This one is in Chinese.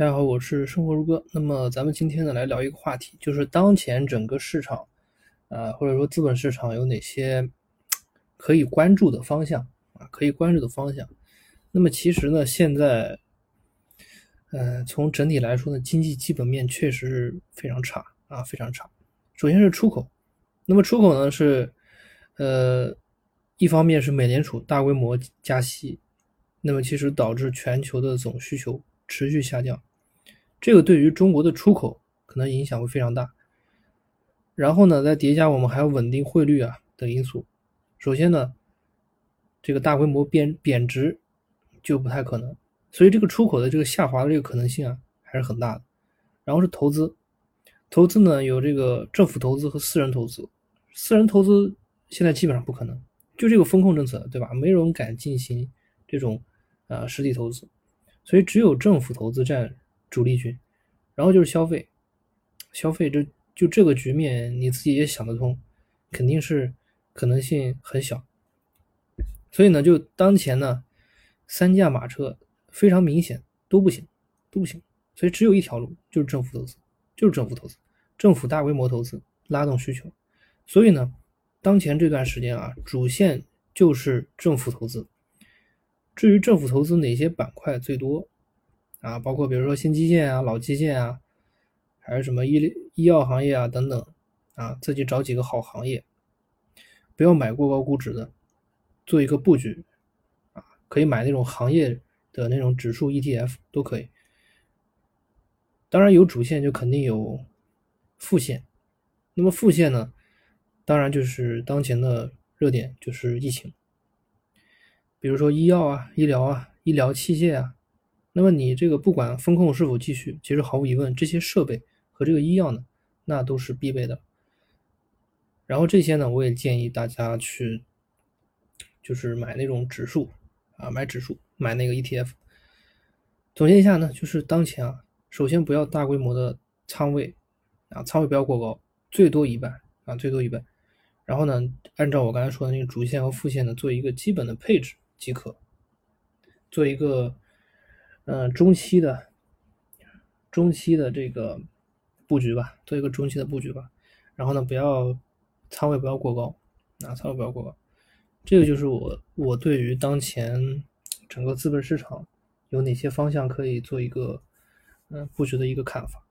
大家好，我是生活如歌。那么咱们今天呢来聊一个话题，就是当前整个市场，呃或者说资本市场有哪些可以关注的方向啊？可以关注的方向。那么其实呢，现在，呃从整体来说呢，经济基本面确实是非常差啊，非常差。首先是出口，那么出口呢是，呃，一方面是美联储大规模加息，那么其实导致全球的总需求持续下降。这个对于中国的出口可能影响会非常大，然后呢，再叠加我们还要稳定汇率啊等因素。首先呢，这个大规模贬贬值就不太可能，所以这个出口的这个下滑的这个可能性啊还是很大的。然后是投资，投资呢有这个政府投资和私人投资，私人投资现在基本上不可能，就这个风控政策对吧？没人敢进行这种呃实体投资，所以只有政府投资占。主力军，然后就是消费，消费这就这个局面你自己也想得通，肯定是可能性很小，所以呢，就当前呢，三驾马车非常明显都不行，都不行，所以只有一条路，就是政府投资，就是政府投资，政府大规模投资拉动需求，所以呢，当前这段时间啊，主线就是政府投资，至于政府投资哪些板块最多？啊，包括比如说新基建啊、老基建啊，还是什么医医药行业啊等等，啊，自己找几个好行业，不要买过高估值的，做一个布局，啊，可以买那种行业的那种指数 ETF 都可以。当然有主线就肯定有副线，那么副线呢，当然就是当前的热点就是疫情，比如说医药啊、医疗啊、医疗器械啊。那么你这个不管风控是否继续，其实毫无疑问，这些设备和这个医药呢，那都是必备的。然后这些呢，我也建议大家去，就是买那种指数啊，买指数，买那个 ETF。总结一下呢，就是当前啊，首先不要大规模的仓位啊，仓位不要过高，最多一半啊，最多一半。然后呢，按照我刚才说的那个主线和副线呢，做一个基本的配置即可，做一个。嗯，中期的中期的这个布局吧，做一个中期的布局吧。然后呢，不要仓位不要过高，啊，仓位不要过高。这个就是我我对于当前整个资本市场有哪些方向可以做一个嗯布局的一个看法。